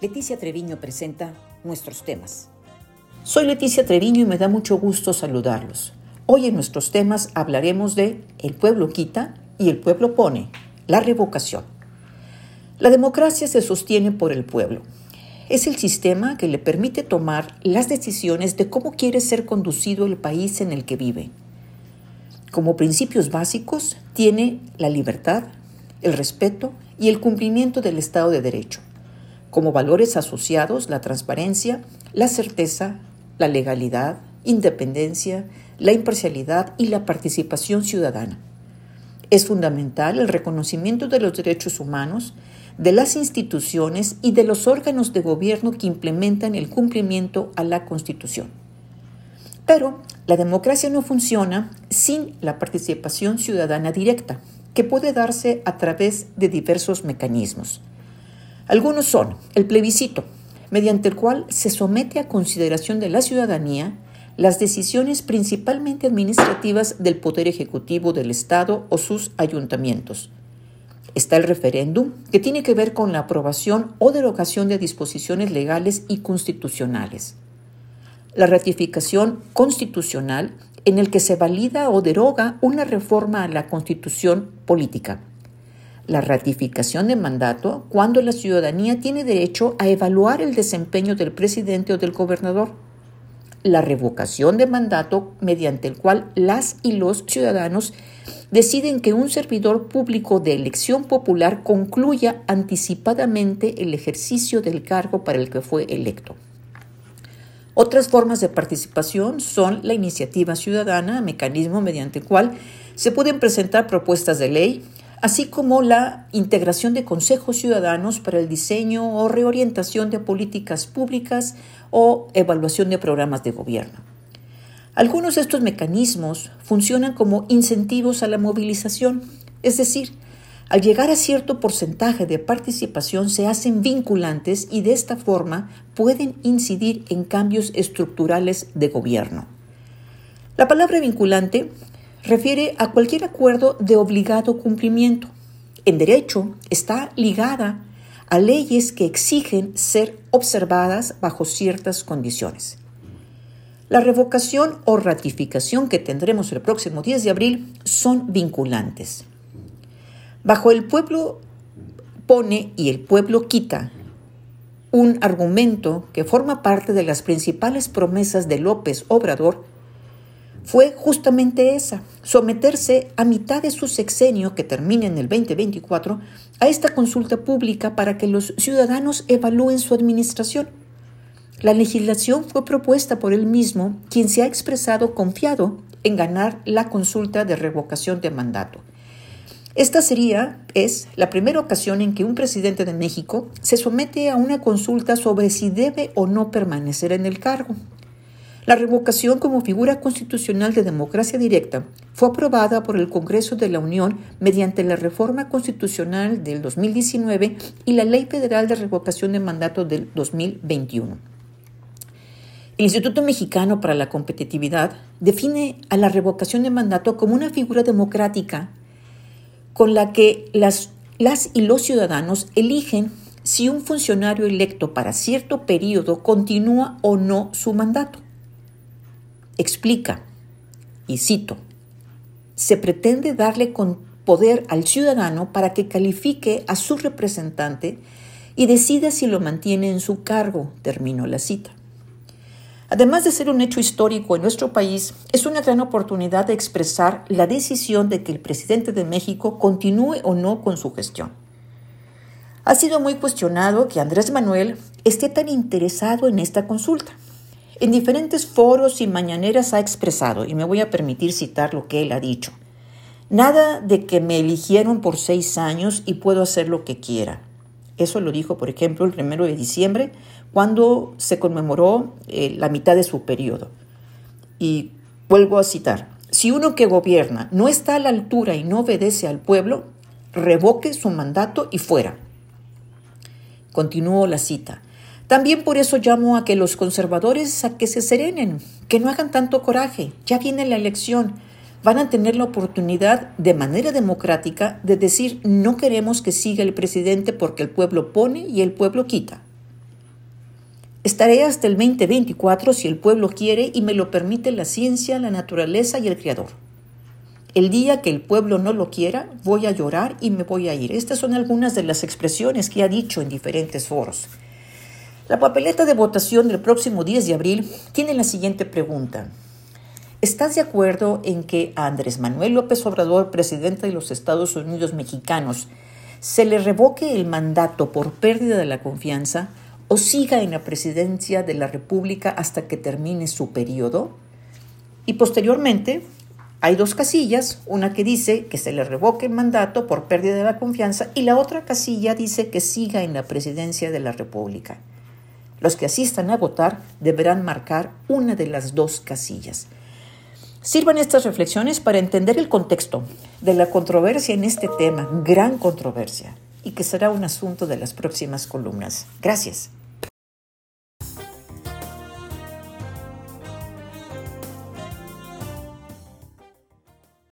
Leticia Treviño presenta nuestros temas. Soy Leticia Treviño y me da mucho gusto saludarlos. Hoy en nuestros temas hablaremos de el pueblo quita y el pueblo pone, la revocación. La democracia se sostiene por el pueblo. Es el sistema que le permite tomar las decisiones de cómo quiere ser conducido el país en el que vive. Como principios básicos tiene la libertad, el respeto y el cumplimiento del Estado de Derecho como valores asociados la transparencia, la certeza, la legalidad, independencia, la imparcialidad y la participación ciudadana. Es fundamental el reconocimiento de los derechos humanos, de las instituciones y de los órganos de gobierno que implementan el cumplimiento a la Constitución. Pero la democracia no funciona sin la participación ciudadana directa, que puede darse a través de diversos mecanismos. Algunos son el plebiscito, mediante el cual se somete a consideración de la ciudadanía las decisiones principalmente administrativas del Poder Ejecutivo del Estado o sus ayuntamientos. Está el referéndum, que tiene que ver con la aprobación o derogación de disposiciones legales y constitucionales. La ratificación constitucional, en el que se valida o deroga una reforma a la constitución política la ratificación de mandato cuando la ciudadanía tiene derecho a evaluar el desempeño del presidente o del gobernador. La revocación de mandato mediante el cual las y los ciudadanos deciden que un servidor público de elección popular concluya anticipadamente el ejercicio del cargo para el que fue electo. Otras formas de participación son la iniciativa ciudadana, mecanismo mediante el cual se pueden presentar propuestas de ley, así como la integración de consejos ciudadanos para el diseño o reorientación de políticas públicas o evaluación de programas de gobierno. Algunos de estos mecanismos funcionan como incentivos a la movilización, es decir, al llegar a cierto porcentaje de participación se hacen vinculantes y de esta forma pueden incidir en cambios estructurales de gobierno. La palabra vinculante refiere a cualquier acuerdo de obligado cumplimiento. En derecho está ligada a leyes que exigen ser observadas bajo ciertas condiciones. La revocación o ratificación que tendremos el próximo 10 de abril son vinculantes. Bajo el pueblo pone y el pueblo quita un argumento que forma parte de las principales promesas de López Obrador fue justamente esa, someterse a mitad de su sexenio, que termina en el 2024, a esta consulta pública para que los ciudadanos evalúen su administración. La legislación fue propuesta por él mismo, quien se ha expresado confiado en ganar la consulta de revocación de mandato. Esta sería, es, la primera ocasión en que un presidente de México se somete a una consulta sobre si debe o no permanecer en el cargo. La revocación como figura constitucional de democracia directa fue aprobada por el Congreso de la Unión mediante la reforma constitucional del 2019 y la Ley Federal de Revocación de Mandato del 2021. El Instituto Mexicano para la Competitividad define a la revocación de mandato como una figura democrática con la que las, las y los ciudadanos eligen si un funcionario electo para cierto periodo continúa o no su mandato explica, y cito, se pretende darle con poder al ciudadano para que califique a su representante y decida si lo mantiene en su cargo, terminó la cita. Además de ser un hecho histórico en nuestro país, es una gran oportunidad de expresar la decisión de que el presidente de México continúe o no con su gestión. Ha sido muy cuestionado que Andrés Manuel esté tan interesado en esta consulta. En diferentes foros y mañaneras ha expresado, y me voy a permitir citar lo que él ha dicho, nada de que me eligieron por seis años y puedo hacer lo que quiera. Eso lo dijo, por ejemplo, el primero de diciembre, cuando se conmemoró eh, la mitad de su periodo. Y vuelvo a citar, si uno que gobierna no está a la altura y no obedece al pueblo, revoque su mandato y fuera. Continúo la cita. También por eso llamo a que los conservadores a que se serenen, que no hagan tanto coraje. Ya viene la elección. Van a tener la oportunidad de manera democrática de decir no queremos que siga el presidente porque el pueblo pone y el pueblo quita. Estaré hasta el 2024 si el pueblo quiere y me lo permite la ciencia, la naturaleza y el Creador. El día que el pueblo no lo quiera, voy a llorar y me voy a ir. Estas son algunas de las expresiones que ha dicho en diferentes foros. La papeleta de votación del próximo 10 de abril tiene la siguiente pregunta. ¿Estás de acuerdo en que a Andrés Manuel López Obrador, presidente de los Estados Unidos mexicanos, se le revoque el mandato por pérdida de la confianza o siga en la presidencia de la República hasta que termine su periodo? Y posteriormente hay dos casillas, una que dice que se le revoque el mandato por pérdida de la confianza y la otra casilla dice que siga en la presidencia de la República. Los que asistan a votar deberán marcar una de las dos casillas. Sirvan estas reflexiones para entender el contexto de la controversia en este tema, gran controversia, y que será un asunto de las próximas columnas. Gracias.